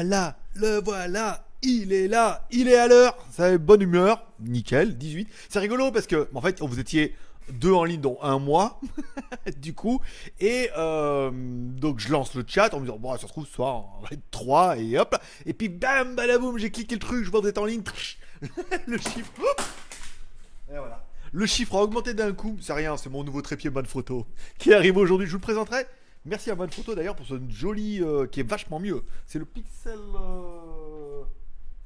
Voilà, le voilà, il est là, il est à l'heure. Ça est bonne humeur, nickel, 18. C'est rigolo parce que, en fait, vous étiez deux en ligne, dont un mois, du coup. Et euh, donc, je lance le chat en me disant, bon, ça se trouve, ce soir, on va être trois, et hop. Et puis, bam, balaboum, j'ai cliqué le truc, je vois que vous êtes en ligne. le chiffre, voilà. Le chiffre a augmenté d'un coup, c'est rien, c'est mon nouveau trépied bonne photo qui arrive aujourd'hui, je vous le présenterai. Merci à bonne photo d'ailleurs pour ce joli euh, qui est vachement mieux. C'est le Pixel, euh,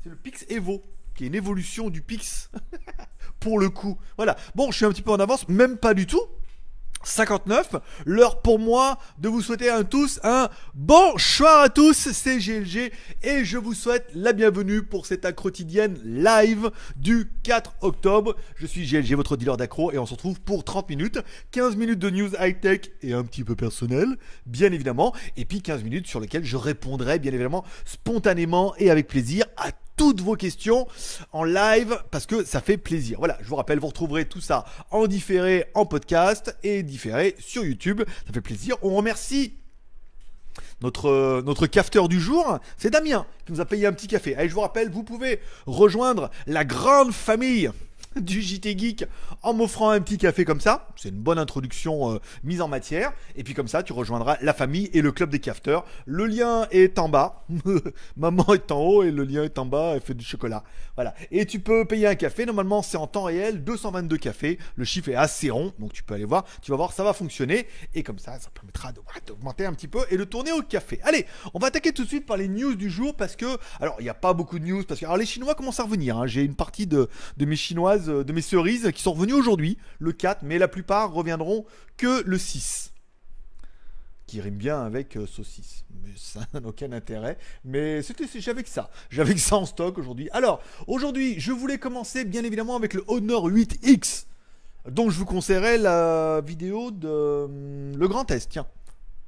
c'est le Pix Evo qui est une évolution du Pix pour le coup. Voilà. Bon, je suis un petit peu en avance, même pas du tout. 59, l'heure pour moi de vous souhaiter à tous un bonsoir à tous, c'est GLG et je vous souhaite la bienvenue pour cette quotidienne live du 4 octobre. Je suis GLG, votre dealer d'accro et on se retrouve pour 30 minutes, 15 minutes de news high-tech et un petit peu personnel, bien évidemment, et puis 15 minutes sur lesquelles je répondrai bien évidemment spontanément et avec plaisir à toutes vos questions en live parce que ça fait plaisir. Voilà, je vous rappelle, vous retrouverez tout ça en différé, en podcast et différé sur YouTube. Ça fait plaisir. On remercie notre, notre cafeteur du jour, c'est Damien qui nous a payé un petit café. Allez, je vous rappelle, vous pouvez rejoindre la grande famille du JT Geek en m'offrant un petit café comme ça. C'est une bonne introduction euh, mise en matière. Et puis comme ça, tu rejoindras la famille et le club des cafeteurs. Le lien est en bas. Maman est en haut et le lien est en bas. Elle fait du chocolat. Voilà. Et tu peux payer un café. Normalement, c'est en temps réel. 222 cafés. Le chiffre est assez rond. Donc tu peux aller voir. Tu vas voir, ça va fonctionner. Et comme ça, ça permettra d'augmenter un petit peu et de tourner au café. Allez, on va attaquer tout de suite par les news du jour parce que, alors, il n'y a pas beaucoup de news parce que, alors, les Chinois commencent à revenir. Hein. J'ai une partie de, de mes Chinoises, de mes cerises qui sont revenues aujourd'hui, le 4, mais la plupart reviendront que le 6 qui rime bien avec euh, saucisse. Mais ça n'a aucun intérêt. Mais c'était, j'avais que ça. J'avais que ça en stock aujourd'hui. Alors, aujourd'hui, je voulais commencer bien évidemment avec le Honor 8X. Donc, je vous conseillerais la vidéo de hum, Le Grand Est. Tiens.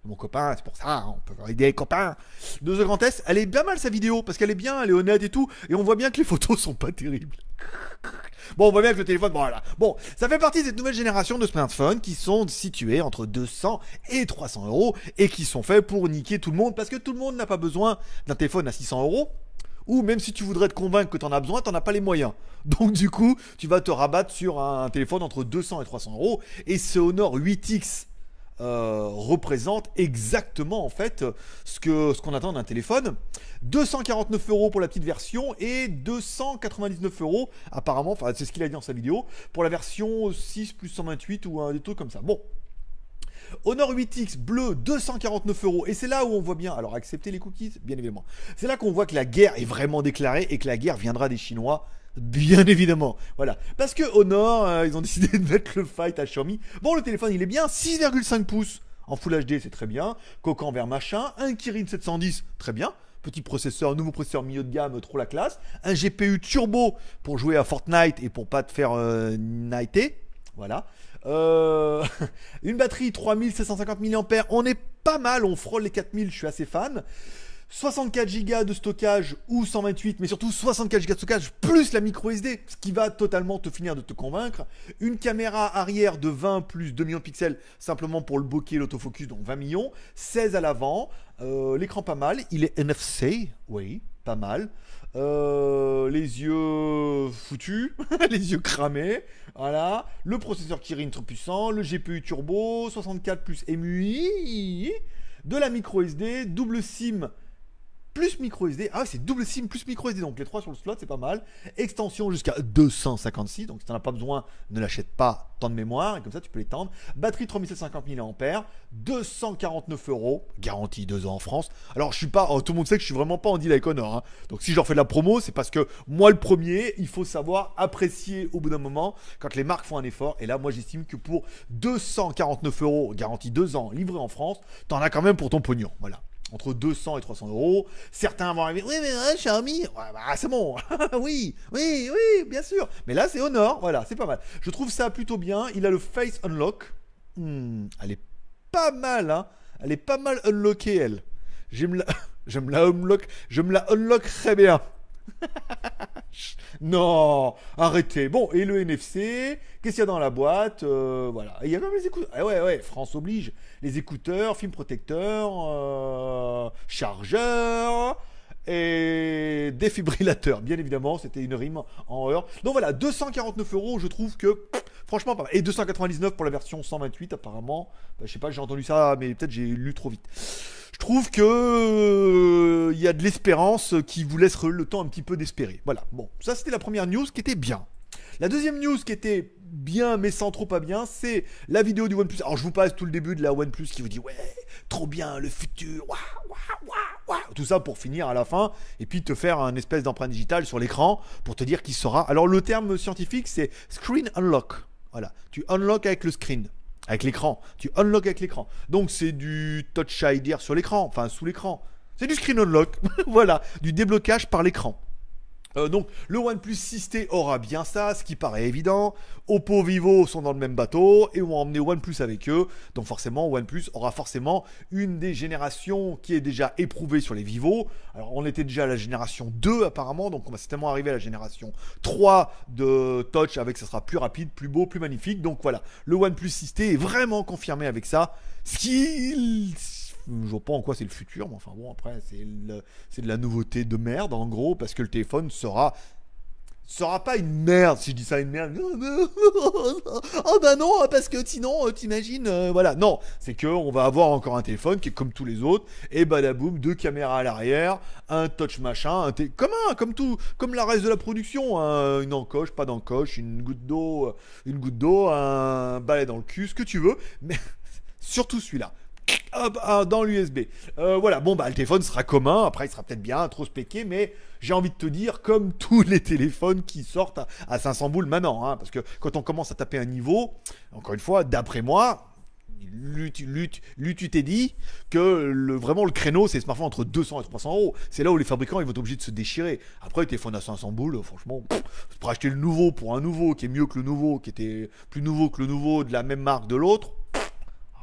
Mon copain, c'est pour ça, on peut aider les copains. De The Grand Est, elle est bien mal sa vidéo, parce qu'elle est bien, elle est honnête et tout. Et on voit bien que les photos sont pas terribles. Bon, on voit bien que le téléphone, voilà. Bon, ça fait partie de cette nouvelle génération de smartphones qui sont situés entre 200 et 300 euros et qui sont faits pour niquer tout le monde parce que tout le monde n'a pas besoin d'un téléphone à 600 euros. Ou même si tu voudrais te convaincre que tu en as besoin, tu as pas les moyens. Donc du coup, tu vas te rabattre sur un téléphone entre 200 et 300 euros. Et ce Honor 8X euh, représente exactement en fait ce que ce qu'on attend d'un téléphone. 249 euros pour la petite version et 299 euros apparemment, enfin c'est ce qu'il a dit dans sa vidéo, pour la version 6 plus 128 ou un des trucs comme ça. Bon. Honor 8X bleu 249 euros. Et c'est là où on voit bien, alors accepter les cookies, bien évidemment. C'est là qu'on voit que la guerre est vraiment déclarée et que la guerre viendra des Chinois. Bien évidemment, voilà. Parce que Honor, euh, ils ont décidé de mettre le fight à Xiaomi. Bon, le téléphone, il est bien, 6,5 pouces en Full HD, c'est très bien. Coquant vers machin, un Kirin 710, très bien petit processeur, nouveau processeur milieu de gamme, trop la classe. Un GPU turbo pour jouer à Fortnite et pour pas te faire euh, nighter. Voilà. Euh, une batterie 3750 mAh, on est pas mal, on frôle les 4000, je suis assez fan. 64 Go de stockage ou 128, mais surtout 64 Go de stockage plus la micro SD, ce qui va totalement te finir de te convaincre. Une caméra arrière de 20 plus 2 millions de pixels, simplement pour le bokeh, l'autofocus, donc 20 millions. 16 à l'avant, euh, l'écran pas mal, il est NFC, oui, pas mal. Euh, les yeux foutus, les yeux cramés, voilà. Le processeur Kirin trop puissant, le GPU turbo, 64 plus MUI, de la micro SD, double SIM plus micro SD. Ah, c'est double SIM plus micro SD, donc les trois sur le slot, c'est pas mal. Extension jusqu'à 256, donc si t'en as pas besoin, ne l'achète pas tant de mémoire, et comme ça tu peux l'étendre. Batterie 3750 mAh, 249 euros, garantie 2 ans en France. Alors je suis pas, oh, tout le monde sait que je suis vraiment pas en deal avec Honor, hein. donc si je leur fais de la promo, c'est parce que moi le premier, il faut savoir apprécier au bout d'un moment quand les marques font un effort, et là moi j'estime que pour 249 euros, garantie 2 ans, livré en France, t'en as quand même pour ton pognon, voilà entre 200 et 300 euros. Certains vont arriver, oui, mais ouais, Xiaomi, bah, c'est bon, oui, oui, oui, bien sûr. Mais là, c'est Honor, voilà, c'est pas mal. Je trouve ça plutôt bien. Il a le Face Unlock. Hmm, elle est pas mal, hein. Elle est pas mal unlockée, elle. J'aime la, j'aime la unlock, je me la unlock très bien. non, arrêtez. Bon, et le NFC, qu'est-ce qu'il y a dans la boîte euh, Voilà. il y a même les écouteurs. Ah ouais, ouais, France oblige. Les écouteurs, film protecteur, euh, chargeur et défibrillateur. Bien évidemment, c'était une rime en heure. Donc voilà, 249 euros, je trouve que franchement pas mal. Et 299 pour la version 128 apparemment. Bah, je sais pas, j'ai entendu ça, mais peut-être j'ai lu trop vite je trouve que il euh, y a de l'espérance qui vous laisse le temps un petit peu d'espérer. Voilà. Bon, ça c'était la première news qui était bien. La deuxième news qui était bien mais sans trop pas bien, c'est la vidéo du OnePlus. Alors je vous passe tout le début de la OnePlus qui vous dit ouais, trop bien, le futur, tout ça pour finir à la fin et puis te faire un espèce d'empreinte digitale sur l'écran pour te dire qu'il sera. Alors le terme scientifique c'est screen unlock. Voilà, tu unlock avec le screen. Avec l'écran. Tu unlock avec l'écran. Donc c'est du touch ID sur l'écran, enfin sous l'écran. C'est du screen unlock. voilà, du déblocage par l'écran. Euh, donc le OnePlus 6T aura bien ça, ce qui paraît évident. Oppo, Vivo sont dans le même bateau et ont emmené OnePlus avec eux. Donc forcément, OnePlus aura forcément une des générations qui est déjà éprouvée sur les Vivo. Alors on était déjà à la génération 2 apparemment, donc on va certainement arriver à la génération 3 de Touch avec ça sera plus rapide, plus beau, plus magnifique. Donc voilà, le OnePlus 6T est vraiment confirmé avec ça. Ce je vois pas en quoi c'est le futur, mais enfin bon, après, c'est de la nouveauté de merde, en gros, parce que le téléphone sera sera pas une merde si je dis ça une merde. Oh bah non parce que sinon euh, t'imagines euh, voilà. Non c'est que on va avoir encore un téléphone qui est comme tous les autres et badaboum deux caméras à l'arrière un touch machin comme un comme tout comme la reste de la production hein. une encoche pas d'encoche une goutte d'eau euh, une goutte d'eau un balai dans le cul ce que tu veux mais surtout celui-là ah, dans l'USB. Euh, voilà, bon, bah, le téléphone sera commun. Après, il sera peut-être bien, trop spéqué, mais j'ai envie de te dire, comme tous les téléphones qui sortent à, 500 boules maintenant. Hein, parce que quand on commence à taper un niveau, encore une fois, d'après moi, lui, tu t'es dit que vraiment le créneau c'est smartphone entre 200 et 300 euros. C'est là où les fabricants ils vont être obligés de se déchirer. Après, le téléphone à 500 boules, franchement, pour acheter le nouveau pour un nouveau qui est mieux que le nouveau, qui était plus nouveau que le nouveau de la même marque de l'autre,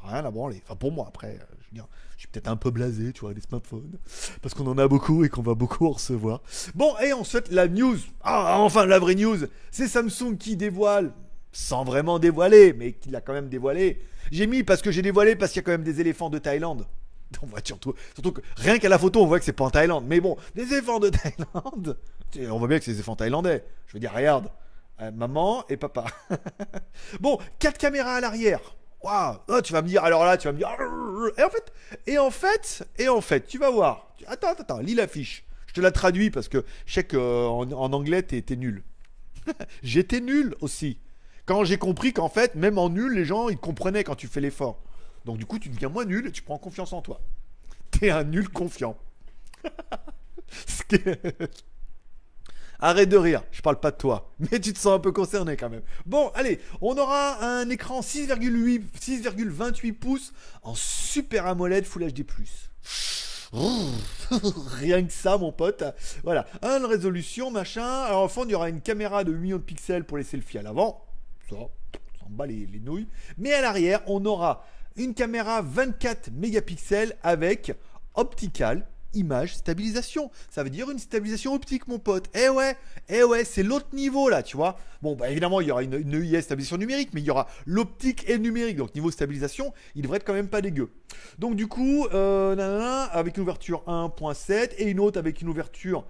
rien à branler. Enfin, pour moi, après, euh, je, je suis peut-être un peu blasé, tu vois, des smartphones. Parce qu'on en a beaucoup et qu'on va beaucoup en recevoir. Bon, et ensuite, la news. Ah, enfin, la vraie news. C'est Samsung qui dévoile, sans vraiment dévoiler, mais qui l'a quand même dévoilé. J'ai mis parce que j'ai dévoilé parce qu'il y a quand même des éléphants de Thaïlande. On voit surtout, surtout que rien qu'à la photo, on voit que c'est pas en Thaïlande. Mais bon, des éléphants de Thaïlande. On voit bien que c'est des éléphants thaïlandais. Je veux dire, regarde. Euh, maman et papa. bon, quatre caméras à l'arrière. Waouh Tu vas me dire, alors là, tu vas me dire. Et en fait, et en fait, tu vas voir. Attends, attends, attends, lis l'affiche. Je te la traduis parce que je sais qu'en en anglais, t'es nul. J'étais nul aussi. Quand j'ai compris qu'en fait, même en nul, les gens, ils comprenaient quand tu fais l'effort. Donc du coup, tu deviens moins nul et tu prends confiance en toi. T'es un nul confiant. Ce Arrête de rire, je parle pas de toi, mais tu te sens un peu concerné quand même. Bon, allez, on aura un écran 6,8 6,28 pouces en Super AMOLED Full HD+. Rien que ça, mon pote. Voilà, un résolution, machin. Alors, au fond, il y aura une caméra de 8 millions de pixels pour les selfies à l'avant. Ça, ça en bat les nouilles. Mais à l'arrière, on aura une caméra 24 mégapixels avec optical image stabilisation. Ça veut dire une stabilisation optique, mon pote. Eh ouais, eh ouais, c'est l'autre niveau là, tu vois. Bon, bah évidemment, il y aura une, une EIS stabilisation numérique, mais il y aura l'optique et le numérique. Donc niveau stabilisation, il devrait être quand même pas dégueu. Donc du coup, euh, nanana, avec une ouverture 1.7 et une autre avec une ouverture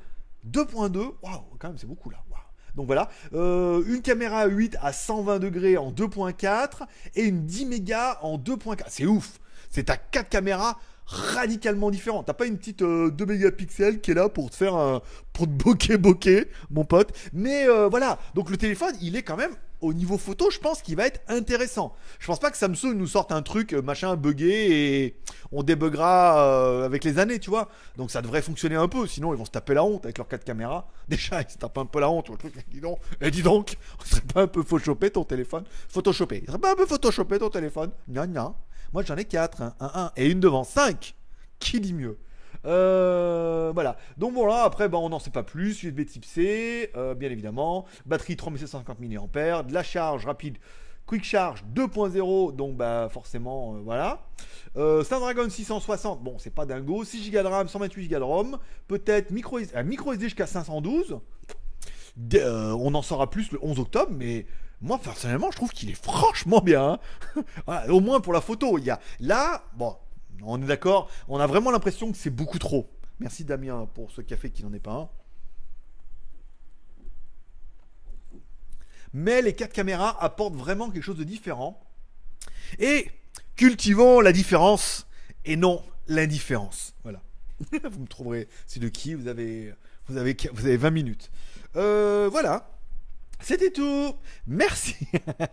2.2. Waouh, quand même, c'est beaucoup là. Waouh. Donc voilà, Euh, une caméra 8 à 120 degrés en 2.4 et une 10 mégas en 2.4. C'est ouf. C'est à 4 caméras radicalement différentes. T'as pas une petite euh, 2 mégapixels qui est là pour te faire un, pour te bokeh bokeh, mon pote. Mais euh, voilà, donc le téléphone, il est quand même au niveau photo, je pense qu'il va être intéressant. Je pense pas que Samsung nous sorte un truc euh, machin buggé et on débuggera euh, avec les années, tu vois. Donc ça devrait fonctionner un peu, sinon ils vont se taper la honte avec leurs 4 caméras. Déjà, ils se tapent un peu la honte, le truc, dis donc, et dis donc, on serait pas un peu photoshopé ton téléphone Photoshopé, il serait pas un peu photoshopé ton téléphone Non, non. Moi j'en ai 4, un, un, un, et une devant, 5. Qui dit mieux euh, voilà. Donc voilà, après, bah, on n'en sait pas plus. USB type C, euh, bien évidemment. Batterie 3750 mAh. De la charge rapide. Quick Charge 2.0, donc bah forcément, euh, voilà. Euh, Snapdragon 660, bon, c'est pas dingo. 6 Go de RAM, 128 Go de ROM. Peut-être micro, micro SD jusqu'à 512. D- euh, on en saura plus le 11 octobre, mais moi personnellement, je trouve qu'il est franchement bien. hein. Au moins pour la photo, il y a là, on est d'accord, on a vraiment l'impression que c'est beaucoup trop. Merci Damien pour ce café qui n'en est pas un. Mais les quatre caméras apportent vraiment quelque chose de différent. Et cultivons la différence et non l'indifférence. Voilà. vous me trouverez. C'est de qui? Vous avez, vous avez, vous avez 20 minutes. Euh, voilà. C'était tout. Merci.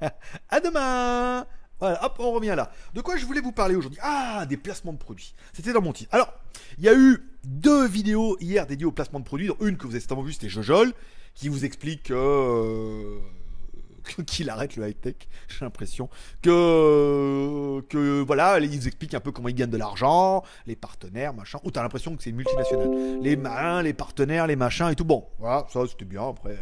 à demain. Voilà, hop, on revient là. De quoi je voulais vous parler aujourd'hui? Ah, des placements de produits. C'était dans mon titre. Alors, il y a eu deux vidéos hier dédiées au placement de produits. dont une que vous avez certainement vue, c'était Jojol, qui vous explique que... euh, qu'il arrête le high-tech, j'ai l'impression. Que, que voilà, ils vous expliquent un peu comment ils gagnent de l'argent, les partenaires, machin. Ou t'as l'impression que c'est une multinationale. Les malins, les partenaires, les machins et tout. Bon, voilà, ça c'était bien. Après,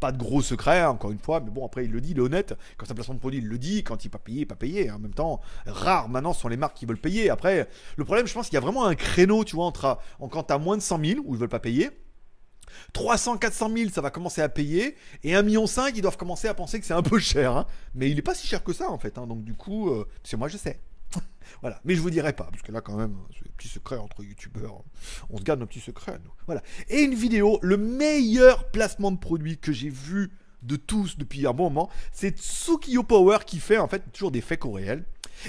pas de gros secret, encore une fois, mais bon, après, il le dit, il est honnête. Quand c'est un placement de produit, il le dit. Quand il n'est pas payé, il n'est pas payé. En même temps, rares maintenant sont les marques qui veulent payer. Après, le problème, je pense qu'il y a vraiment un créneau, tu vois, entre en, quand tu moins de 100 000 où ils veulent pas payer. 300, 400 000, ça va commencer à payer. Et 1,5 million, ils doivent commencer à penser que c'est un peu cher. hein. Mais il n'est pas si cher que ça, en fait. hein. Donc, du coup, euh, que moi, je sais. voilà. Mais je vous dirai pas, parce que là, quand même, c'est des petits secrets entre youtubeurs. On se garde nos petits secrets, nous. Voilà. Et une vidéo, le meilleur placement de produit que j'ai vu de tous depuis un bon moment, c'est Tsukiyo Power qui fait, en fait, toujours des faits réels.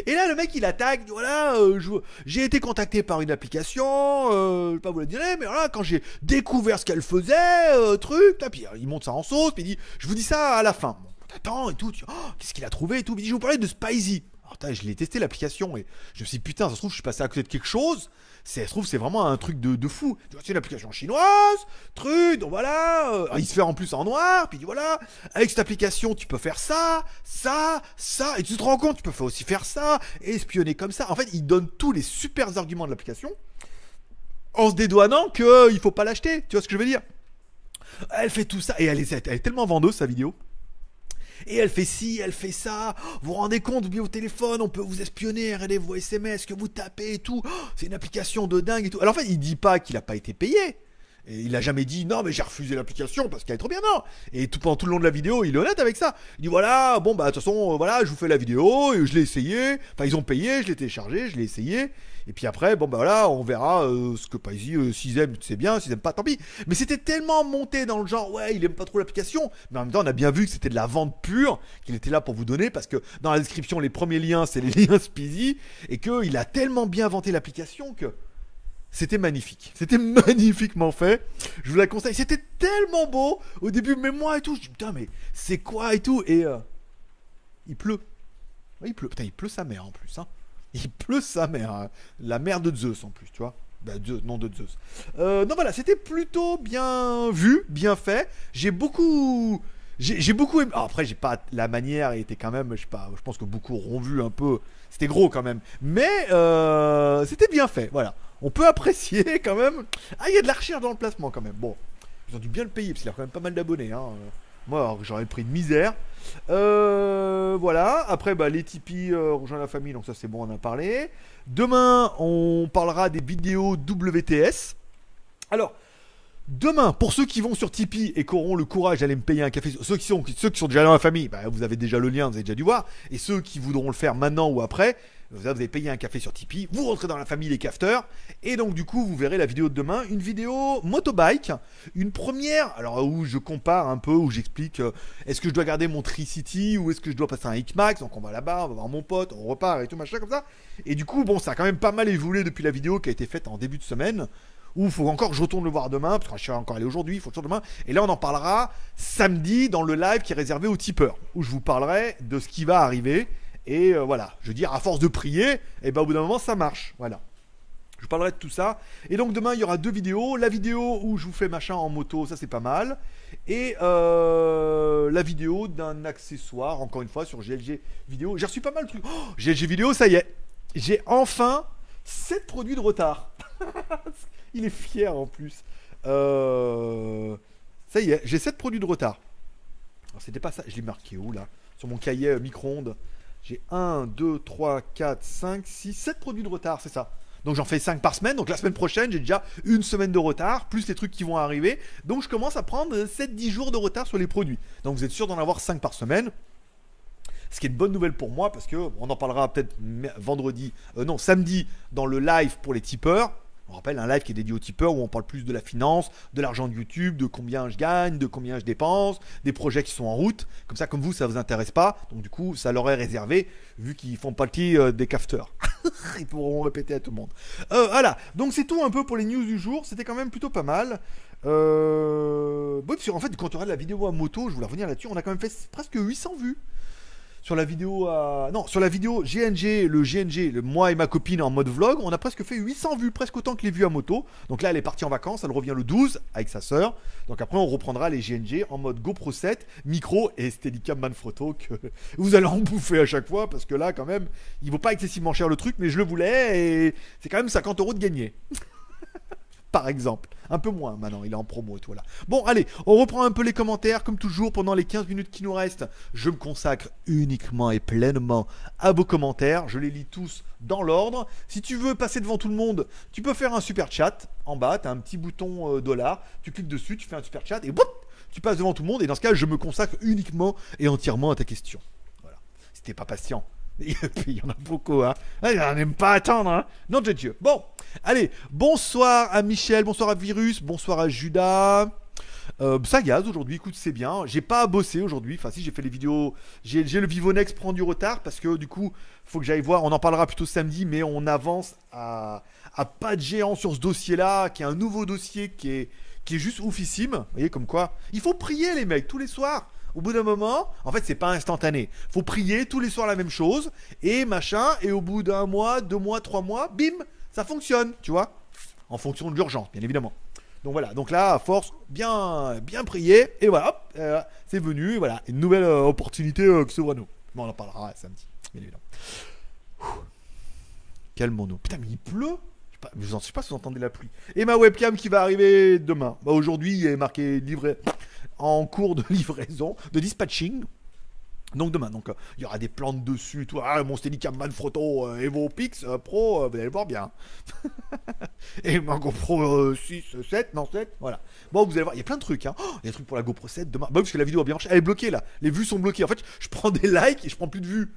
Et là, le mec, il attaque, voilà, euh, j'ai été contacté par une application, euh, je vais pas vous la dire, mais voilà, quand j'ai découvert ce qu'elle faisait, euh, truc, là, euh, il monte ça en sauce, puis il dit, je vous dis ça à la fin. Bon, t'attends et tout, oh, qu'est-ce qu'il a trouvé et tout, puis il dit, je vous parlais de Spicy. Je l'ai testé l'application et je me suis dit, putain, ça se trouve, je suis passé à côté de quelque chose. Ça se trouve, c'est vraiment un truc de, de fou. C'est une application chinoise, truc, donc voilà. euh, il se fait en plus en noir, puis voilà, avec cette application, tu peux faire ça, ça, ça, et tu te rends compte, tu peux aussi faire ça, et espionner comme ça. En fait, il donne tous les super arguments de l'application en se dédouanant qu'il ne faut pas l'acheter. Tu vois ce que je veux dire? Elle fait tout ça, et elle est tellement vendeuse, sa vidéo. Et elle fait ci, elle fait ça. Vous vous rendez compte, bien au téléphone, on peut vous espionner, regardez vos SMS que vous tapez et tout. Oh, C'est une application de dingue et tout. Alors en fait, il dit pas qu'il a pas été payé. Il a jamais dit non mais j'ai refusé l'application parce qu'elle est trop bien non. Et tout pendant tout le long de la vidéo, il est honnête avec ça. Il dit voilà, bon bah de toute façon, euh, voilà, je vous fais la vidéo, et je l'ai essayé. Enfin ils ont payé, je l'ai téléchargé, je l'ai essayé. Et puis après, bon bah voilà, on verra euh, ce que Paisy, euh, s'ils aiment, c'est bien, s'ils aiment pas, tant pis. Mais c'était tellement monté dans le genre, ouais, il aime pas trop l'application. Mais en même temps, on a bien vu que c'était de la vente pure, qu'il était là pour vous donner, parce que dans la description, les premiers liens, c'est les liens Speedy, et qu'il a tellement bien vanté l'application que c'était magnifique. C'était magnifiquement fait. Je vous la conseille. C'était tellement beau au début, mais moi et tout. Je dis putain, mais c'est quoi et tout? Et euh, il pleut. Il pleut. Putain, il pleut sa mère en plus. Hein. Il pleut sa mère. hein. La mère de Zeus en plus, tu vois. Bah, non de Zeus. Euh, non, voilà, c'était plutôt bien vu, bien fait. J'ai beaucoup. J'ai beaucoup aimé. après, j'ai pas. La manière était quand même. Je pense que beaucoup auront vu un peu. C'était gros quand même. Mais euh, c'était bien fait. Voilà. On peut apprécier quand même. Ah, il y a de la recherche dans le placement quand même. Bon. Ils ont dû bien le payer parce qu'il a quand même pas mal d'abonnés. Hein. Moi, j'aurais pris de misère. Euh, voilà. Après, bah, les Tipeee euh, rejoint la famille, donc ça c'est bon, on en a parlé. Demain, on parlera des vidéos WTS. Alors, demain, pour ceux qui vont sur Tipeee et qui auront le courage d'aller me payer un café, ceux qui sont, ceux qui sont déjà dans la famille, bah, vous avez déjà le lien, vous avez déjà dû voir. Et ceux qui voudront le faire maintenant ou après, vous avez payé un café sur Tipeee, vous rentrez dans la famille des cafteurs, et donc du coup vous verrez la vidéo de demain, une vidéo motobike, une première, alors où je compare un peu, où j'explique euh, est-ce que je dois garder mon Tricity ou est-ce que je dois passer un X-Max, donc on va là-bas, on va voir mon pote, on repart et tout machin comme ça, et du coup bon ça a quand même pas mal évolué depuis la vidéo qui a été faite en début de semaine, où faut encore que je retourne le voir demain, parce que je suis encore allé aujourd'hui, il faut retourne demain. Et là, on en parlera samedi dans le live qui est réservé aux tipeurs, où je vous parlerai de ce qui va arriver. Et euh, voilà, je veux dire, à force de prier, et ben au bout d'un moment, ça marche. Voilà. Je vous parlerai de tout ça. Et donc demain, il y aura deux vidéos. La vidéo où je vous fais machin en moto, ça c'est pas mal. Et euh, la vidéo d'un accessoire, encore une fois, sur GLG Vidéo. J'ai reçu pas mal de trucs. Oh, GLG Vidéo, ça y est. J'ai enfin 7 produits de retard. Il est fier en plus. Euh, ça y est, j'ai 7 produits de retard. Alors c'était pas ça, je l'ai marqué où là? Sur mon cahier micro-ondes. J'ai 1, 2, 3, 4, 5, 6, 7 produits de retard, c'est ça. Donc j'en fais 5 par semaine. Donc la semaine prochaine, j'ai déjà une semaine de retard, plus les trucs qui vont arriver. Donc je commence à prendre 7-10 jours de retard sur les produits. Donc vous êtes sûr d'en avoir 5 par semaine. Ce qui est une bonne nouvelle pour moi parce que on en parlera peut-être vendredi, euh, non samedi dans le live pour les tipeurs. On rappelle un live qui est dédié aux tipeurs où on parle plus de la finance, de l'argent de YouTube, de combien je gagne, de combien je dépense, des projets qui sont en route. Comme ça, comme vous, ça vous intéresse pas. Donc du coup, ça leur est réservé vu qu'ils font partie euh, des cafteurs. Ils pourront répéter à tout le monde. Euh, voilà. Donc c'est tout un peu pour les news du jour. C'était quand même plutôt pas mal. Euh... Qu'en fait, quand on regarde la vidéo à moto, je voulais revenir là-dessus, on a quand même fait presque 800 vues sur la vidéo GNG le GNG moi et ma copine en mode vlog on a presque fait 800 vues presque autant que les vues à moto. Donc là elle est partie en vacances elle revient le 12 avec sa sœur. Donc après on reprendra les GNG en mode GoPro 7 micro et Steadicam Manfrotto que vous allez en bouffer à chaque fois parce que là quand même il vaut pas excessivement cher le truc mais je le voulais et c'est quand même 50 euros de gagné par exemple. Un peu moins maintenant, il est en promo tout là. Bon, allez, on reprend un peu les commentaires. Comme toujours, pendant les 15 minutes qui nous restent, je me consacre uniquement et pleinement à vos commentaires. Je les lis tous dans l'ordre. Si tu veux passer devant tout le monde, tu peux faire un super chat. En bas, tu as un petit bouton euh, dollar. Tu cliques dessus, tu fais un super chat et boum, tu passes devant tout le monde. Et dans ce cas, je me consacre uniquement et entièrement à ta question. Voilà. Si t'es pas patient. Il y en a beaucoup, hein. Il même pas attendre, hein. Non de Dieu. Bon, allez, bonsoir à Michel, bonsoir à Virus, bonsoir à Judas. Euh, ça gaz aujourd'hui, écoute, c'est bien. J'ai pas à bosser aujourd'hui. Enfin, si j'ai fait les vidéos, j'ai le Vivonex prend du retard parce que du coup, faut que j'aille voir. On en parlera plutôt samedi, mais on avance à, à pas de géant sur ce dossier-là, qui est un nouveau dossier qui est, qui est juste oufissime. Vous voyez, comme quoi, il faut prier les mecs tous les soirs. Au bout d'un moment, en fait, c'est pas instantané. Faut prier tous les soirs la même chose et machin. Et au bout d'un mois, deux mois, trois mois, bim, ça fonctionne, tu vois, en fonction de l'urgence, bien évidemment. Donc voilà, donc là, à force, bien, bien prier, et voilà, euh, c'est venu, voilà, une nouvelle euh, opportunité euh, qui s'ouvre à nous. Bon, on en parlera samedi, bien évidemment. Calmons-nous. Putain, mais il pleut je sais pas, je sais pas si vous entendez la pluie. Et ma webcam qui va arriver demain. Bah, Aujourd'hui, il est marqué livré en cours de livraison, de dispatching. Donc demain, donc euh, il y aura des plantes dessus, tout. Ah, mon Steadicam Manfrotto euh, Evo Pix euh, Pro, vous allez le voir bien. Et ma GoPro euh, 6, 7, non 7, voilà. Bon, vous allez voir, il y a plein de trucs. Hein. Oh, il y a des trucs pour la GoPro 7 demain. Bah, parce que la vidéo a bien marché. Elle est bloquée là. Les vues sont bloquées. En fait, je prends des likes et je prends plus de vues.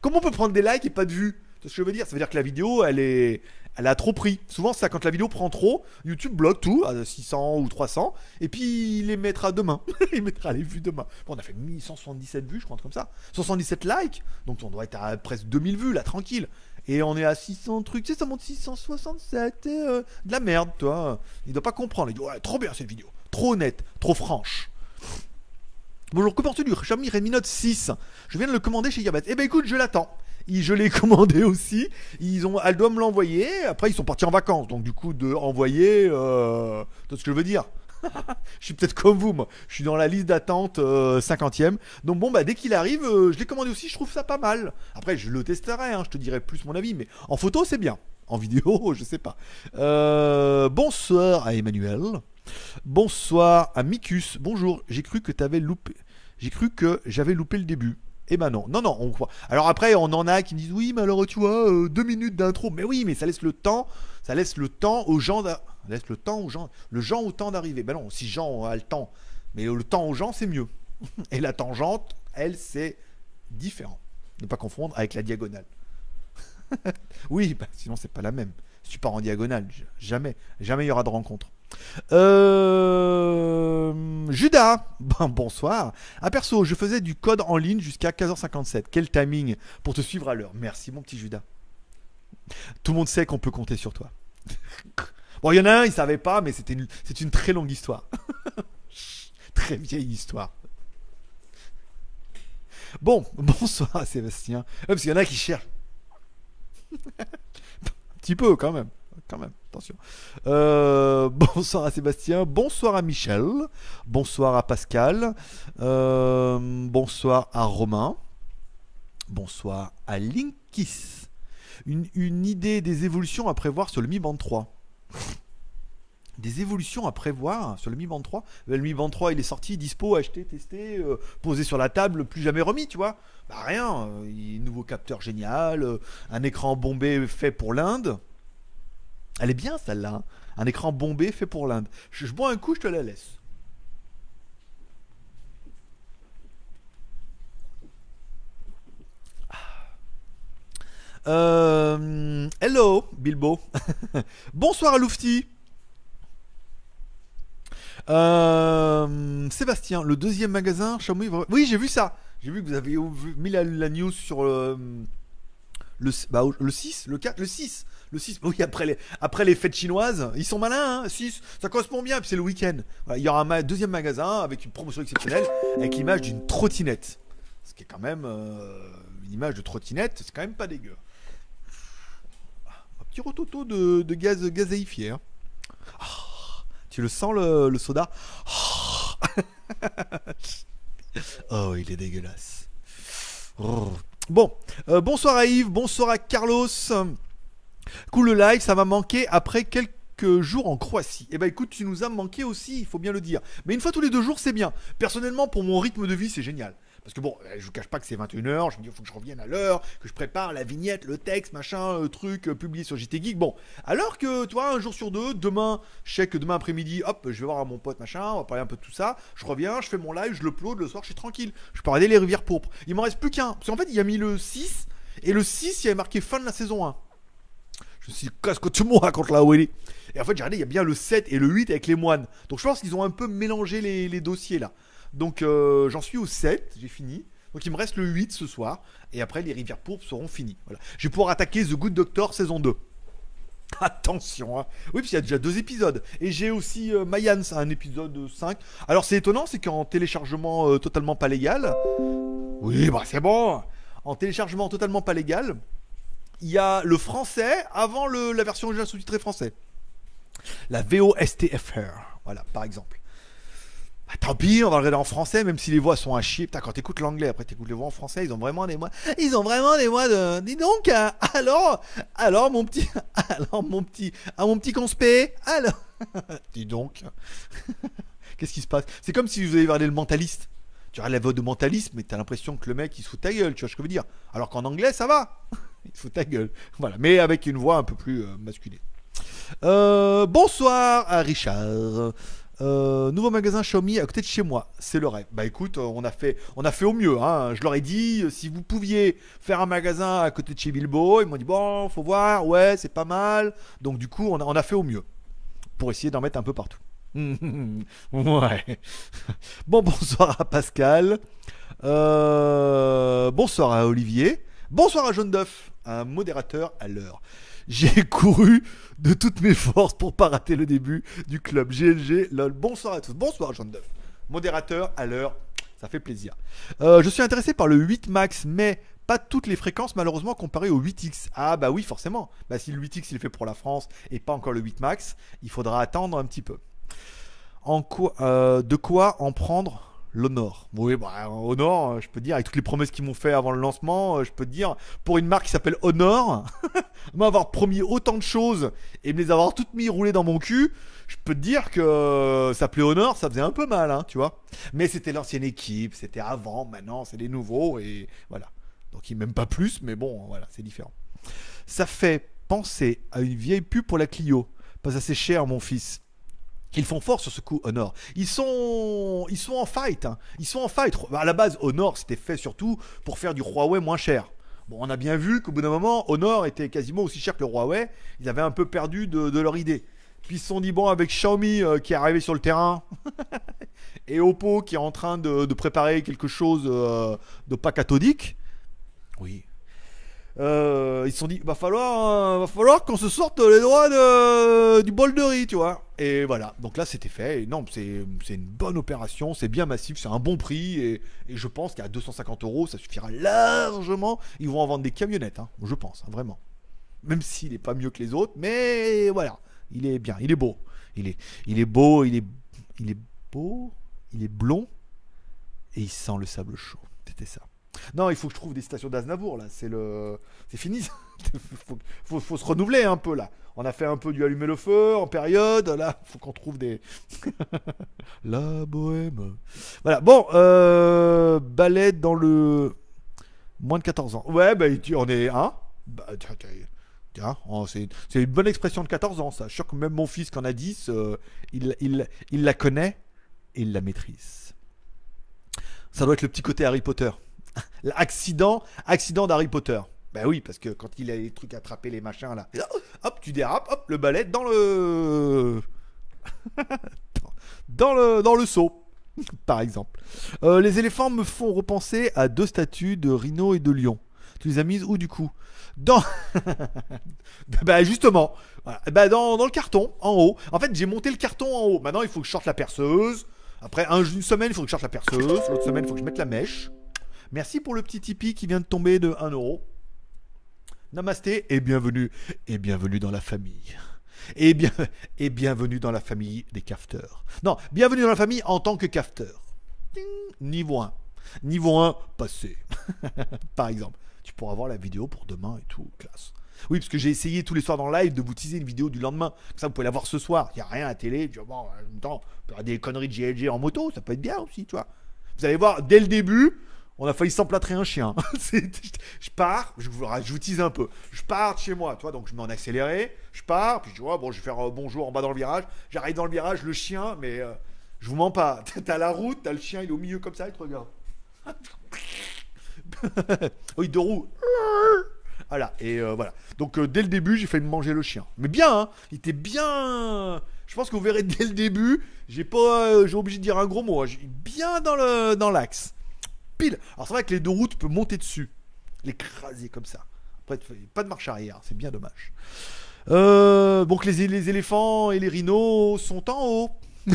Comment on peut prendre des likes et pas de vues? Ce que je veux dire? Ça veut dire que la vidéo, elle est, elle a trop pris. Souvent, c'est ça, quand la vidéo prend trop, YouTube bloque tout à 600 ou 300, et puis il les mettra demain. il mettra les vues demain. Bon, on a fait 1177 vues, je crois, comme ça. 77 likes, donc on doit être à presque 2000 vues là, tranquille. Et on est à 600 trucs, tu sais, ça monte 667, et, euh, de la merde, toi. Il doit pas comprendre. Il dit, ouais, trop bien cette vidéo. Trop honnête, trop franche. Bonjour, comment tu du Xiaomi Redmi Note 6 Je viens de le commander chez Yabet. Eh ben écoute, je l'attends. Je l'ai commandé aussi. Ils ont, elle doit me l'envoyer. Après, ils sont partis en vacances. Donc, du coup, de envoyer, euh, ce que je veux dire Je suis peut-être comme vous, moi. Je suis dans la liste d'attente euh, 50e. Donc, bon, bah, dès qu'il arrive, euh, je l'ai commandé aussi. Je trouve ça pas mal. Après, je le testerai. hein, je te dirai plus mon avis. Mais en photo, c'est bien. En vidéo, je sais pas. Euh, bonsoir à Emmanuel. Bonsoir à Mikus. Bonjour. J'ai cru que t'avais loupé. J'ai cru que j'avais loupé le début. Eh ben non, non, non. On... voit. Alors après, on en a qui me disent oui, mais alors tu vois, euh, deux minutes d'intro. Mais oui, mais ça laisse le temps, ça laisse le temps aux gens, laisse le temps aux gens, le au temps d'arriver. Ben non, si Jean a le temps, mais le temps aux gens, c'est mieux. Et la tangente, elle, c'est différent. Ne pas confondre avec la diagonale. oui, bah, sinon c'est pas la même. Si tu pars en diagonale, jamais, jamais il y aura de rencontre. Euh... Judas, bon, bonsoir. Ah perso, je faisais du code en ligne jusqu'à 15h57. Quel timing pour te suivre à l'heure. Merci mon petit Judas. Tout le monde sait qu'on peut compter sur toi. Bon, il y en a un, il savait pas, mais c'était une, c'est une très longue histoire. très vieille histoire. Bon, bonsoir Sébastien. Ouais, parce qu'il y en a qui cherchent. Un petit peu. Quand même, attention. Euh, bonsoir à Sébastien. Bonsoir à Michel. Bonsoir à Pascal. Euh, bonsoir à Romain. Bonsoir à Linkis. Une, idée des évolutions à prévoir sur le Mi Band 3. Des évolutions à prévoir sur le Mi Band 3. Euh, Le Mi Band 3, il est sorti, dispo, acheté, testé, posé sur la table, plus jamais remis, tu vois. Bah rien, nouveau capteur génial, un écran bombé fait pour l'Inde. Elle est bien celle-là. hein. Un écran bombé fait pour l'Inde. Je, bois un coup, je te la laisse. Euh, hello, Bilbo. Bonsoir à. Euh, Sébastien, le deuxième magasin Xiaomi. Oui, j'ai vu ça. J'ai vu que vous avez mis la, la news sur le, le, bah, le 6, le 4, le 6. Le 6, oui, après les, après les fêtes chinoises, ils sont malins, hein, 6, ça correspond bien, puis c'est le week-end. Voilà, il y aura un deuxième magasin avec une promotion exceptionnelle, avec l'image d'une trottinette. Ce qui est quand même euh, une image de trottinette, c'est quand même pas dégueu. Un petit rototo de, gaz gazéifié. hein. Ah, tu le sens le, le soda? Oh, il est dégueulasse. Oh. Bon, euh, bonsoir à Yves, bonsoir à Carlos. Cool le live, ça m'a manqué après quelques jours en Croatie. Eh ben écoute, tu nous as manqué aussi, il faut bien le dire. Mais une fois tous les deux jours, c'est bien. Personnellement, pour mon rythme de vie, c'est génial. Parce que bon, euh, je vous cache pas que c'est 21h, je me dis, il faut que je revienne à l'heure, que je prépare la vignette, le texte, machin, euh, truc, euh, publié sur JT Geek. Bon, alors que, tu vois, un jour sur deux, demain, je sais que demain après-midi, hop, je vais voir mon pote, machin, on va parler un peu de tout ça. Je reviens, je fais mon live, je le upload, le soir, je suis tranquille. Je peux regarder les rivières pourpres. Il m'en reste plus qu'un. Parce qu'en fait, il a mis le 6, et le 6, il y avait marqué fin de la saison 1. Je me suis dit, qu'est-ce que tu me racontes là, Willy Et en fait, j'ai regardé, il y a bien le 7 et le 8 avec les moines. Donc je pense qu'ils ont un peu mélangé les dossiers là. Donc euh, j'en suis au 7, j'ai fini. Donc il me reste le 8 ce soir. Et après, les rivières pourpres seront finies. Voilà. Je vais pouvoir attaquer The Good Doctor saison 2. Attention, hein. Oui, puis il y a déjà deux épisodes. Et j'ai aussi euh, Mayans, un épisode 5. Alors c'est étonnant, c'est qu'en téléchargement euh, totalement pas légal. Oui, bah c'est bon. En téléchargement totalement pas légal, il y a le français avant la version originale sous-titrée français. La VOSTFR, voilà, par exemple. Bah, tant pis, on va le regarder en français, même si les voix sont à chier. Putain, quand t'écoutes l'anglais, après t'écoutes les voix en français, ils ont vraiment des voix. Ils ont vraiment des voix de. Dis donc, hein, alors, alors mon petit, alors mon petit, ah mon petit conspé, alors. Dis donc. Qu'est-ce qui se passe? C'est comme si vous avez regardé le mentaliste. Tu regardes la voix de mentaliste, mais t'as l'impression que le mec il se fout ta gueule, tu vois ce que je veux dire? Alors qu'en anglais, ça va. il se fout ta gueule. Voilà, mais avec une voix un peu plus euh, masculine. Euh, bonsoir à Richard. Euh, nouveau magasin Xiaomi à côté de chez moi, c'est le rêve. Bah écoute, euh, on a fait, on a fait au mieux. Hein. Je leur ai dit, euh, si vous pouviez faire un magasin à côté de chez Bilbo, ils m'ont dit bon, faut voir, ouais, c'est pas mal. Donc du coup, on a, fait au mieux pour essayer d'en mettre un peu partout. ouais. Bon, bonsoir à Pascal. Bonsoir à Olivier. Bonsoir à Jaune d'œuf, un modérateur à l'heure. J'ai couru de toutes mes forces pour pas rater le début du club GLG. Lol. Bonsoir à tous. Bonsoir Jaune d'œuf. Modérateur à l'heure. Ça fait plaisir. Euh, je suis intéressé par le 8 Max, mais Pas toutes les fréquences malheureusement comparées au 8X. Ah bah oui forcément. Bah si le 8X il est fait pour la France et pas encore le 8 Max, il faudra attendre un petit peu. En quoi, euh, de quoi en prendre l'Honor. Oui, bah, Honor, euh, je peux dire, avec toutes les promesses qu'ils m'ont fait avant le lancement, euh, je peux dire, pour une marque qui s'appelle Honor, m'avoir promis autant de choses et me les avoir toutes mis roulées dans mon cul, je peux te dire que euh, s'appeler Honor, ça faisait un peu mal, hein, tu vois. Mais c'était l'ancienne équipe, c'était avant, maintenant c'est les nouveaux et voilà. Donc ils m'aiment pas plus, mais bon, voilà, c'est différent. Ça fait penser à une vieille pub pour la Clio. Pas assez cher, mon fils. Ils font fort sur ce coup Honor. Ils sont, ils sont en fight. hein. Ils sont en fight. À la base, Honor, c'était fait surtout pour faire du Huawei moins cher. Bon, on a bien vu qu'au bout d'un moment, Honor était quasiment aussi cher que le Huawei. Ils avaient un peu perdu de, leur idée. Puis ils se sont dit, bon, avec Xiaomi euh, qui est arrivé sur le terrain, et Oppo qui est en train de, de préparer quelque chose euh, de pas cathodique, oui. Euh, ils se sont dit, va falloir, euh, va falloir qu'on se sorte les droits du bol de riz, tu vois. Et voilà. Donc là, c'était fait. Et non, c'est une bonne opération. C'est bien massif. C'est un bon prix. Et, et je pense qu'à 250 euros, ça suffira largement. Ils vont en vendre des camionnettes, hein, je pense, hein, vraiment. Même s'il n'est pas mieux que les autres, mais voilà, il est bien, il est beau, il est, il est beau, il est, il est beau, il est blond et il sent le sable chaud. C'était ça. Non, il faut que je trouve des stations d'Aznavour là. C'est le, c'est fini. faut, faut, se renouveler un peu là. On a fait un peu du allumer le feu en période. Là, faut qu'on trouve des. La bohème. Voilà. Bon, euh, ballet dans le moins de 14 ans. Ouais, bah on est hein? Bah, oh, c'est c'est une bonne expression de 14 ans ça. Je suis sûr que même mon fils qui en a 10, euh, il, il, il la connaît et il la maîtrise. Ça doit être le petit côté Harry Potter. L'accident, accident d'Harry Potter. Ben oui, parce que quand il a les trucs attrapés, les machins là, hop, tu dérapes, hop, le balai dans le. dans le, dans le seau, par exemple. Euh, les éléphants me font repenser à deux statues de rhino et de lion. Tu les as mises où du coup? Dans. bah justement. Bah, dans, dans le carton, en haut. En fait, j'ai monté le carton en haut. Maintenant, il faut que je sorte la perceuse. Après un- une semaine, il faut que je sorte la perceuse. L'autre semaine, il faut que je mette la mèche. Merci pour le petit Tipeee qui vient de tomber de 1 euro. Namasté et bienvenue. Et bienvenue dans la famille. Et, bien, et bienvenue dans la famille des cafeteurs. Non, bienvenue dans la famille en tant que cafeteur. Niveau 1. Niveau 1, passé. Par exemple. Tu pourras voir la vidéo pour demain et tout, classe. Oui, parce que j'ai essayé tous les soirs dans le live de vous teaser une vidéo du lendemain. Comme ça, vous pouvez la voir ce soir. Il n'y a rien à télé. Tu vois, bon, en même temps, des conneries de GLG en moto, ça peut être bien aussi, tu vois. Vous allez voir, dès le début, on a failli s'emplâtrer un chien. Je pars, je vous, tease un peu. Je pars de chez moi, toi, donc je mets en accéléré. Je pars, puis je vois, bon, je vais faire euh, bonjour en bas dans le virage. J'arrive dans le virage, le chien, mais euh, je vous mens pas. T'as la route, t'as le chien, il est au milieu comme ça, il te regarde. oui, deux roues. Voilà, et euh, voilà. Donc euh, dès le début, j'ai fait manger le chien. Mais bien, hein, il était bien. Je pense que vous verrez dès le début, j'ai pas, j'ai obligé de dire un gros mot. hein. Bien dans le dans l'axe. Pile. Alors c'est vrai que les deux roues, tu peux monter dessus, l'écraser comme ça. Après, pas de marche arrière, c'est bien dommage. Euh, donc les, éléphants et les rhinos sont en haut.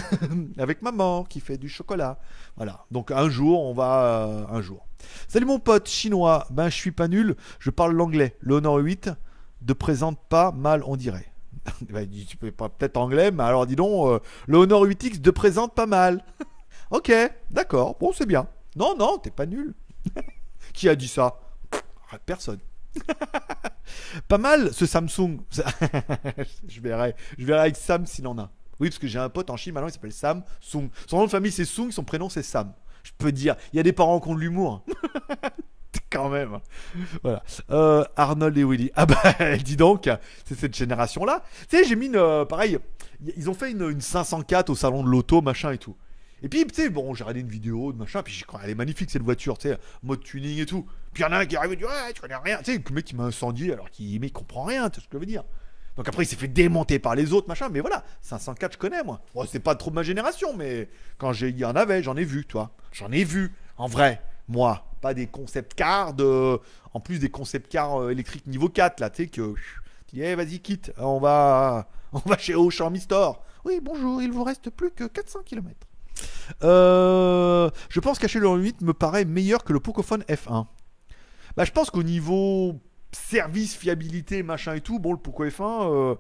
Avec maman qui fait du chocolat. Voilà. Donc un jour, on va. euh, un jour. Salut mon pote chinois. Ben je suis pas nul. Je parle l'anglais. Le Honor 8 ne présente pas mal, on dirait. Ben, tu peux pas peut-être anglais, mais alors dis donc, euh, le Honor 8X te présente pas mal. ok, d'accord. Bon, c'est bien. Non, non, t'es pas nul. qui a dit ça? Personne. pas mal ce Samsung. je verrai, je verrai avec Sam s'il en a. Oui, parce que j'ai un pote en Chine maintenant, il s'appelle Sam Sung. Son nom de famille c'est Sung, son prénom c'est Sam. Je peux dire, il y a des parents qui ont de l'humour. Quand même. Voilà. Euh, Arnold et Willy. Ah bah, dis donc, c'est cette génération-là. Tu sais, j'ai mis une. euh, pareil, ils ont fait une 504 au salon de l'auto, machin et tout. Et puis, tu sais, bon, j'ai regardé une vidéo de machin, puis j'ai- elle est magnifique cette voiture, tu sais, mode tuning et tout. Puis il y en a un qui arrive et dit, ouais, tu connais rien. Tu sais, le mec qui m'a incendié alors qu'il comprend rien, tu sais ce que je veux dire. Donc après, il s'est fait démonter par les autres, machin, mais voilà, 504, je connais, moi. Bon, c'est pas trop de ma génération, mais quand il y en avait, j'en ai vu, toi. J'en ai vu, en vrai, moi. Pas des concept cars, de... en plus des concept cars euh, électriques niveau 4, là, tu sais, que dis, eh, vas-y, quitte, on va, on va chez Auchan Store. Oui, bonjour, il vous reste plus que 400 km. Euh, je pense le 8 me paraît meilleur que le Pocophone F1. Bah, je pense qu'au niveau service, fiabilité, machin et tout, bon, le Poco F1, euh,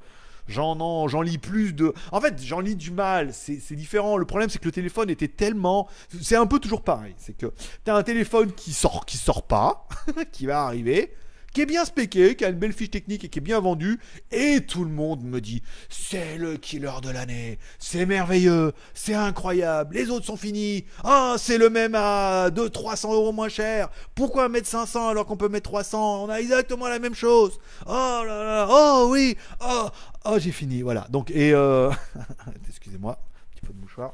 j'en lis plus de. En fait, j'en lis du mal. C'est c'est différent. Le problème, c'est que le téléphone était tellement. C'est un peu toujours pareil. C'est que t'as un téléphone qui sort, qui sort pas, qui va arriver qui est bien spéqué, qui a une belle fiche technique et qui est bien vendu. Et tout le monde me dit c'est le killer de l'année, c'est merveilleux, c'est incroyable, les autres sont finis. Ah, c'est le même à 2 300 euros moins cher. Pourquoi mettre 500 alors qu'on peut mettre 300 On a exactement la même chose. Oh là là, oh oui, oh, oh j'ai fini. Voilà. Donc, et euh... excusez-moi, petit peu de mouchoir.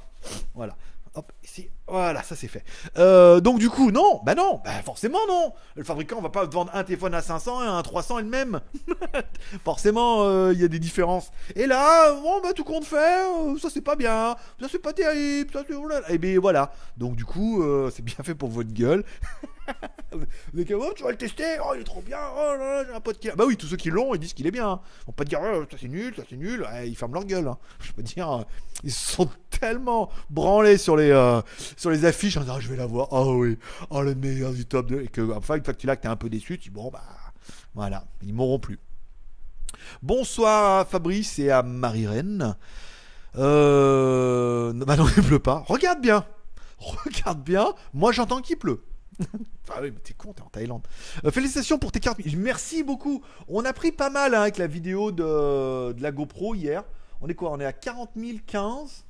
Voilà. Voilà, ça c'est fait. Euh, donc du coup, non, bah non, bah forcément non. Le fabricant va pas vendre un téléphone à 500 et un 300 et le même. forcément, euh, il y a des différences. Et là, bon, bah tout compte fait, euh, ça c'est pas bien, ça c'est pas terrible, ça c'est... Et bien voilà, donc du coup, c'est bien fait pour votre gueule. Vous êtes oh, tu vas le tester, oh il est trop bien, oh là là, j'ai un pote qui... Bah oui, tous ceux qui l'ont, ils disent qu'il est bien. Ils vont pas dire, oh, ça c'est nul, ça c'est nul, ils ferment leur gueule. Hein. Je peux dire, ils sont tellement branlés sur les sur les affiches en disant ah, je vais la voir, oh oui, oh le meilleur du top 2. Et que enfin une fois que tu l'as que t'es un peu déçu, tu dis bon bah voilà, ils m'auront plus. Bonsoir à Fabrice et à Marie-Reine. Euh... Bah non, il pleut pas. Regarde bien. Regarde bien. Moi j'entends qu'il pleut. Ah oui, mais t'es con, t'es en Thaïlande. Euh, félicitations pour tes cartes. Merci beaucoup. On a pris pas mal hein, avec la vidéo de, de la GoPro hier. On est quoi? On est à 40 015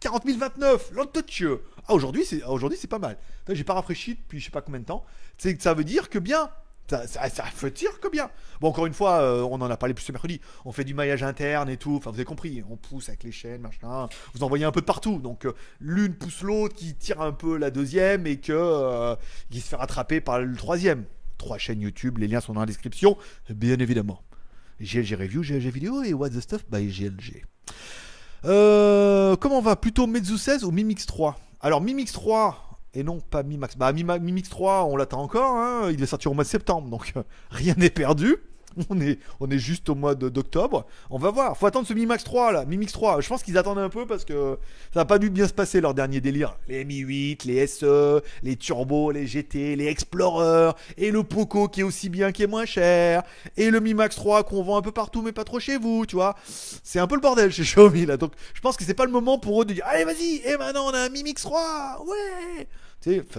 40 029, l'entotcheux. Ah, aujourd'hui, c'est, aujourd'hui, c'est pas mal. J'ai pas rafraîchi depuis je sais pas combien de temps. C'est, ça veut dire que bien. Ça, veut dire que bien. Bon, encore une fois, euh, on en a parlé plus ce mercredi. On fait du maillage interne et tout. Enfin, vous avez compris. On pousse avec les chaînes, machin. Vous envoyez un peu de partout. Donc, euh, l'une pousse l'autre qui tire un peu la deuxième et que euh, qui se fait rattraper par le troisième. Trois chaînes YouTube. Les liens sont dans la description, bien évidemment. GLG Review, GLG Vidéo et What the Stuff by GLG. Comment on va? Plutôt Meizu 16 ou Mi Mix 3 Alors Mi Mix 3 et non pas Mi Max. Bah Mi, Mix 3, on l'attend encore. Hein. il devait sortir au mois de septembre, donc rien n'est perdu. On est, juste au mois d'octobre. On va voir. Faut attendre ce Mi Max 3 là. Mi Mix 3. Je pense qu'ils attendent un peu parce que ça n'a pas dû bien se passer leur dernier délire. Les Mi 8, les SE, les Turbo, les GT, les Explorer et le Poco qui est aussi bien, qui est moins cher. Et le Mi Max 3 qu'on vend un peu partout mais pas trop chez vous, tu vois. C'est un peu le bordel chez Xiaomi là. Donc je pense que c'est pas le moment pour eux de dire allez vas-y. Et maintenant on a un Mi Mix 3. Ouais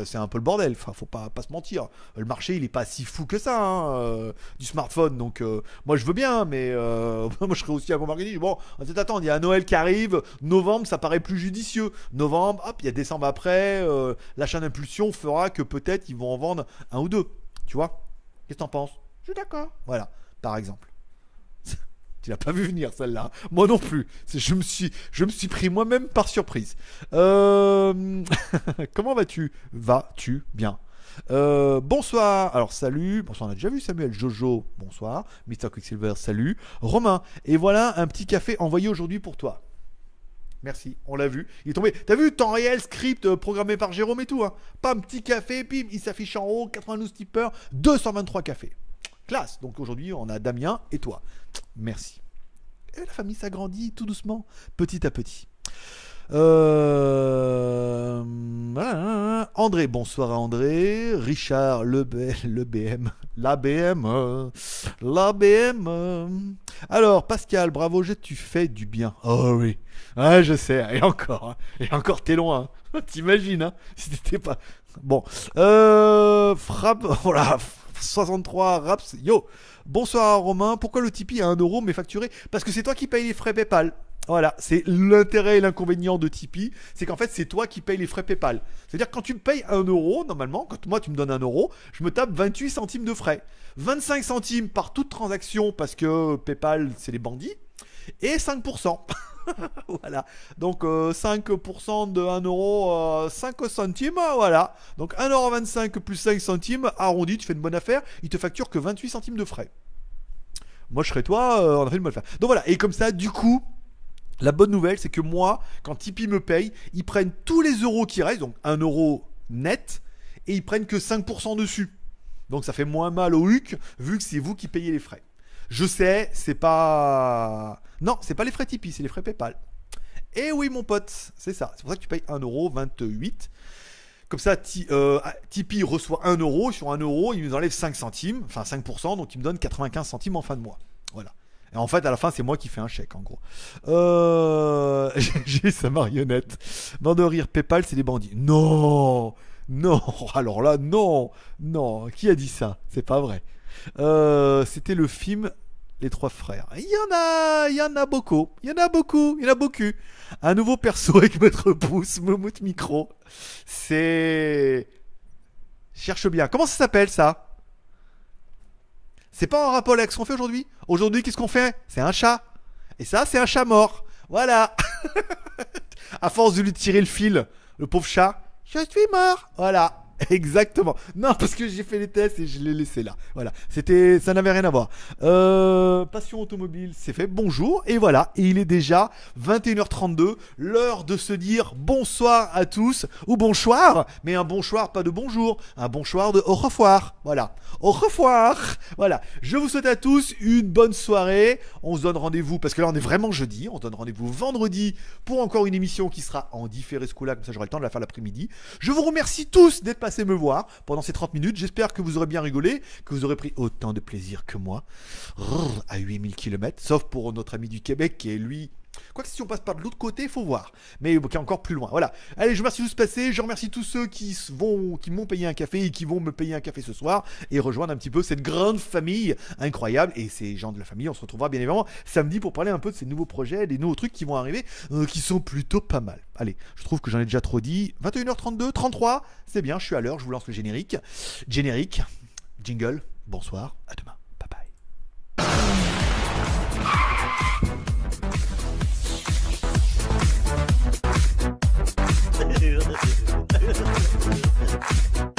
c'est un peu le bordel. Enfin, faut pas, pas se mentir. Le marché, il est pas si fou que ça hein, euh, du smartphone. Donc, euh, moi, je veux bien, mais euh, moi, je serais aussi à mon marketing. Bon, attends, il y a Noël qui arrive. Novembre, ça paraît plus judicieux. Novembre, hop, il y a décembre après. L'achat d'impulsion fera que peut-être ils vont en vendre un ou deux. Tu vois Qu'est-ce que t'en penses? Je suis d'accord. Voilà, par exemple. Tu l'as pas vu venir celle-là. Moi non plus. Je me suis, je me suis pris moi-même par surprise. Euh, comment vas-tu? Vas-tu bien? Euh, bonsoir, alors salut, bonsoir on a déjà vu Samuel, Jojo, bonsoir, Mr. Quicksilver, salut, Romain, et voilà un petit café envoyé aujourd'hui pour toi. Merci, on l'a vu. Il est tombé. T'as vu, temps réel, script euh, programmé par Jérôme et tout. Hein. Pam, petit café, pim, il s'affiche en haut, 92 tipeurs, 223 cafés. Classe. Donc aujourd'hui, on a Damien et toi. Merci. Et la famille s'agrandit tout doucement, petit à petit. Euh, André, bonsoir André. Richard, le, le BM. La BM. La BM. Alors, Pascal, bravo, tu fais du bien. Oh oui. Ah, je sais. Et encore. Hein. Et encore, t'es loin. T'imagines, hein, si t'étais pas. Bon. Euh, frappe. Voilà. 63 Raps. Yo, bonsoir Romain. Pourquoi le Tipeee à 1 euro mais facturé Parce que c'est toi qui payes les frais PayPal. Voilà, c'est l'intérêt et l'inconvénient de Tipeee, c'est qu'en fait c'est toi qui payes les frais PayPal. C'est-à-dire quand tu me payes 1 euro, normalement, quand moi tu me donnes 1 euro, je me tape 28 centimes de frais. 25 centimes par toute transaction parce que PayPal c'est les bandits, et 5%. voilà. Donc 5% euh, de 1 euro, 5 euh, centimes, voilà. Donc 1,25€ plus 5 centimes, arrondi, tu fais une bonne affaire, il te facture que 28 centimes de frais. Moi je serais toi, on a fait une bonne affaire. Donc voilà, et comme ça, du coup, la bonne nouvelle, c'est que moi, quand Tipeee me paye, ils prennent tous les euros qui restent, donc 1 euro net, et ils prennent que 5% dessus. Donc ça fait moins mal au HUC, vu que c'est vous qui payez les frais. Je sais, c'est pas. Non, c'est pas les frais Tipeee, c'est les frais PayPal. Et oui, mon pote, c'est ça. C'est pour ça que tu payes 1,28€. Comme ça, euh, Tipeee reçoit 1 euro. Sur 1 euro, il nous enlève 5 centimes, enfin 5%, donc il me donne 95 centimes en fin de mois. Voilà. Et en fait, à la fin, c'est moi qui fais un chèque, en gros. Euh... J'ai sa marionnette. Bande de rire, PayPal, c'est des bandits. Non Non Alors là, non Non Qui a dit ça? C'est pas vrai. Euh, C'était le film Les Trois Frères. Il y en a Il y en a beaucoup Il y en a beaucoup Il y en a beaucoup Un nouveau perso avec Maître Pouce, Momout Micro. C'est... Cherche bien. Comment ça s'appelle, ça? C'est pas en rapport avec ce qu'on fait aujourd'hui? Aujourd'hui, qu'est-ce qu'on fait? C'est un chat. Et ça, c'est un chat mort. Voilà. à force de lui tirer le fil, le pauvre chat, je suis mort. Voilà. Exactement. Non, parce que j'ai fait les tests et je l'ai laissé là. Voilà. C'était, ça n'avait rien à voir. Euh, passion automobile, c'est fait. Bonjour. Et voilà. Et il est déjà 21h32. L'heure de se dire bonsoir à tous ou bonsoir. Mais un bonsoir, pas de bonjour. Un bonsoir de au revoir. Voilà. Au revoir. Voilà. Je vous souhaite à tous une bonne soirée. On se donne rendez-vous parce que là on est vraiment jeudi. On se donne rendez-vous vendredi pour encore une émission qui sera en différé ce coup-là. Comme ça j'aurai le temps de la faire l'après-midi. Je vous remercie tous d'être passé me voir pendant ces 30 minutes. J'espère que vous aurez bien rigolé, que vous aurez pris autant de plaisir que moi à 8000 km, sauf pour notre ami du Québec qui est lui Quoique si on passe par de l'autre côté, faut voir. Mais qui est encore plus loin. Voilà. Allez, je remercie tous passer. Je remercie tous ceux qui vont, qui m'ont payé un café et qui vont me payer un café ce soir et rejoindre un petit peu cette grande famille incroyable. Et ces gens de la famille, on se retrouvera bien évidemment samedi pour parler un peu de ces nouveaux projets, des nouveaux trucs qui vont arriver, euh, qui sont plutôt pas mal. Allez, je trouve que j'en ai déjà trop dit. 21h32, 33, c'est bien, je suis à l'heure, je vous lance le générique. Générique, jingle, bonsoir, à demain. 哈哈。